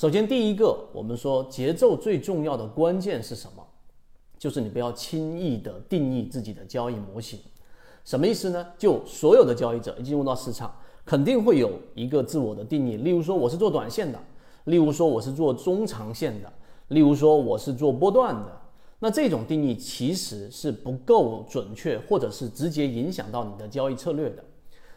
首先，第一个，我们说节奏最重要的关键是什么？就是你不要轻易的定义自己的交易模型。什么意思呢？就所有的交易者一进入到市场，肯定会有一个自我的定义。例如说，我是做短线的；例如说，我是做中长线的；例如说，我是做波段的。那这种定义其实是不够准确，或者是直接影响到你的交易策略的。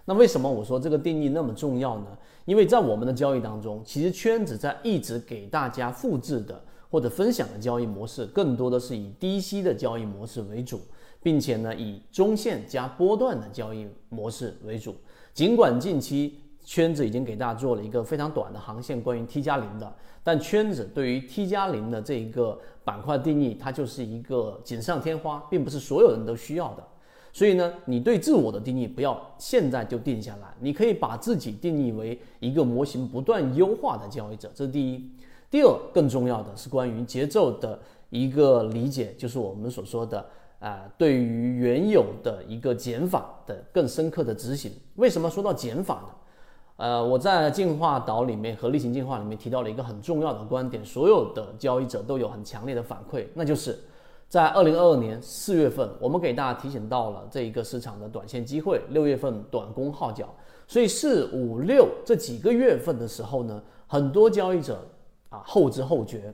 那为什么我说这个定义那么重要呢？因为在我们的交易当中，其实圈子在一直给大家复制的或者分享的交易模式，更多的是以低吸的交易模式为主。并且呢，以中线加波段的交易模式为主。尽管近期圈子已经给大家做了一个非常短的航线，关于 T 加零的，但圈子对于 T 加零的这一个板块定义，它就是一个锦上添花，并不是所有人都需要的。所以呢，你对自我的定义不要现在就定下来，你可以把自己定义为一个模型不断优化的交易者，这是第一。第二，更重要的是关于节奏的一个理解，就是我们所说的。啊，对于原有的一个减法的更深刻的执行，为什么说到减法呢？呃，我在进化岛里面和例行进化里面提到了一个很重要的观点，所有的交易者都有很强烈的反馈，那就是在二零二二年四月份，我们给大家提醒到了这一个市场的短线机会，六月份短工号角，所以四五六这几个月份的时候呢，很多交易者啊后知后觉。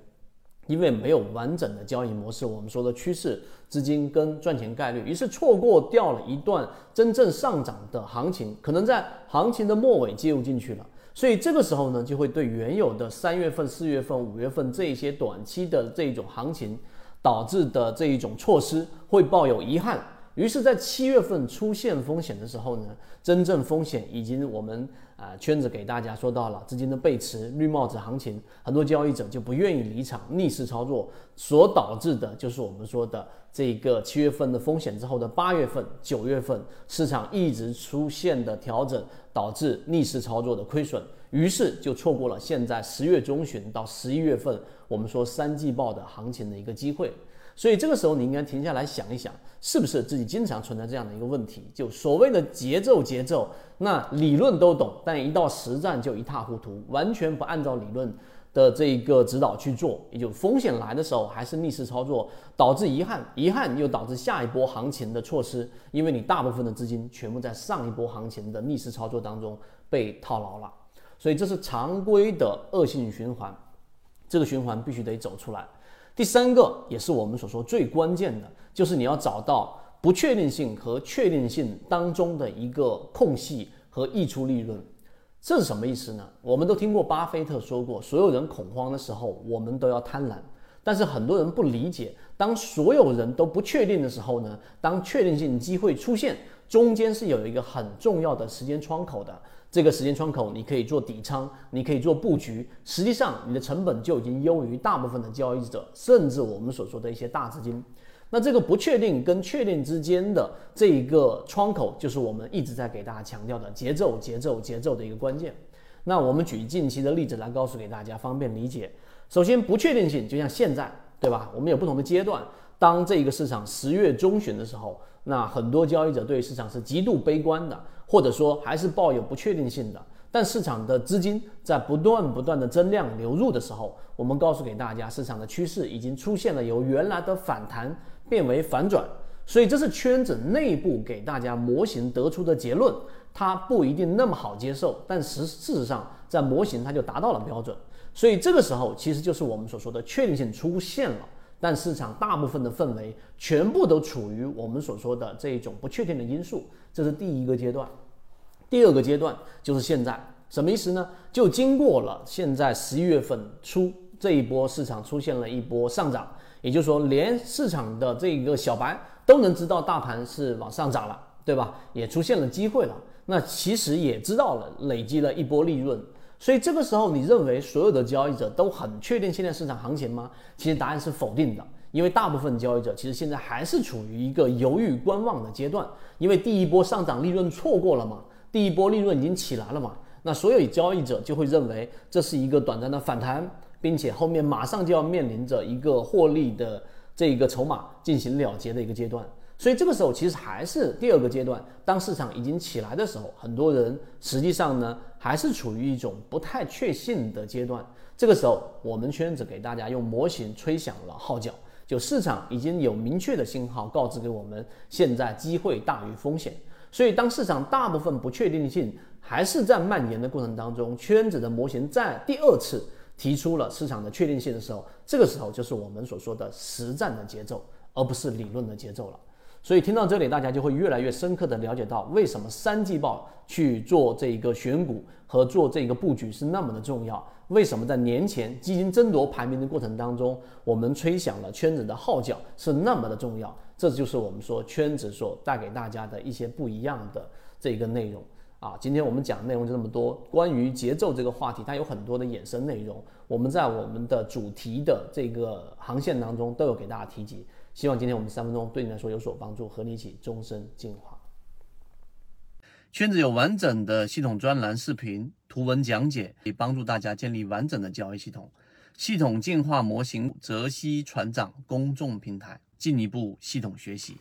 因为没有完整的交易模式，我们说的趋势、资金跟赚钱概率，于是错过掉了一段真正上涨的行情，可能在行情的末尾介入进去了，所以这个时候呢，就会对原有的三月份、四月份、五月份这一些短期的这种行情导致的这一种措施，会抱有遗憾。于是，在七月份出现风险的时候呢，真正风险已经我们啊圈子给大家说到了资金的背驰、绿帽子行情，很多交易者就不愿意离场，逆势操作，所导致的就是我们说的这个七月份的风险之后的八月份、九月份市场一直出现的调整，导致逆势操作的亏损，于是就错过了现在十月中旬到十一月份我们说三季报的行情的一个机会。所以这个时候，你应该停下来想一想，是不是自己经常存在这样的一个问题？就所谓的节奏，节奏，那理论都懂，但一到实战就一塌糊涂，完全不按照理论的这一个指导去做，也就风险来的时候还是逆势操作，导致遗憾，遗憾又导致下一波行情的错失，因为你大部分的资金全部在上一波行情的逆势操作当中被套牢了，所以这是常规的恶性循环，这个循环必须得走出来。第三个也是我们所说最关键的，就是你要找到不确定性和确定性当中的一个空隙和溢出利润。这是什么意思呢？我们都听过巴菲特说过，所有人恐慌的时候，我们都要贪婪。但是很多人不理解，当所有人都不确定的时候呢？当确定性机会出现，中间是有一个很重要的时间窗口的。这个时间窗口，你可以做底仓，你可以做布局，实际上你的成本就已经优于大部分的交易者，甚至我们所说的一些大资金。那这个不确定跟确定之间的这一个窗口，就是我们一直在给大家强调的节奏、节奏、节奏的一个关键。那我们举近期的例子来告诉给大家，方便理解。首先，不确定性就像现在，对吧？我们有不同的阶段。当这个市场十月中旬的时候，那很多交易者对市场是极度悲观的。或者说还是抱有不确定性的，但市场的资金在不断不断的增量流入的时候，我们告诉给大家，市场的趋势已经出现了由原来的反弹变为反转，所以这是圈子内部给大家模型得出的结论，它不一定那么好接受，但实事实上在模型它就达到了标准，所以这个时候其实就是我们所说的确定性出现了，但市场大部分的氛围全部都处于我们所说的这一种不确定的因素。这是第一个阶段，第二个阶段就是现在，什么意思呢？就经过了现在十一月份初这一波市场出现了一波上涨，也就是说，连市场的这个小白都能知道大盘是往上涨了，对吧？也出现了机会了，那其实也知道了累积了一波利润，所以这个时候你认为所有的交易者都很确定现在市场行情吗？其实答案是否定的。因为大部分交易者其实现在还是处于一个犹豫观望的阶段，因为第一波上涨利润错过了嘛，第一波利润已经起来了嘛，那所有交易者就会认为这是一个短暂的反弹，并且后面马上就要面临着一个获利的这一个筹码进行了结的一个阶段，所以这个时候其实还是第二个阶段，当市场已经起来的时候，很多人实际上呢还是处于一种不太确信的阶段。这个时候，我们圈子给大家用模型吹响了号角，就市场已经有明确的信号告知给我们，现在机会大于风险。所以，当市场大部分不确定性还是在蔓延的过程当中，圈子的模型在第二次提出了市场的确定性的时候，这个时候就是我们所说的实战的节奏，而不是理论的节奏了。所以听到这里，大家就会越来越深刻的了解到，为什么三季报去做这一个选股和做这个布局是那么的重要。为什么在年前基金争夺排名的过程当中，我们吹响了圈子的号角是那么的重要？这就是我们说圈子所带给大家的一些不一样的这个内容啊。今天我们讲的内容就这么多，关于节奏这个话题，它有很多的衍生内容，我们在我们的主题的这个航线当中都有给大家提及。希望今天我们三分钟对你来说有所帮助，和你一起终身进化。圈子有完整的系统专栏、视频、图文讲解，可以帮助大家建立完整的交易系统。系统进化模型，泽西船长公众平台，进一步系统学习。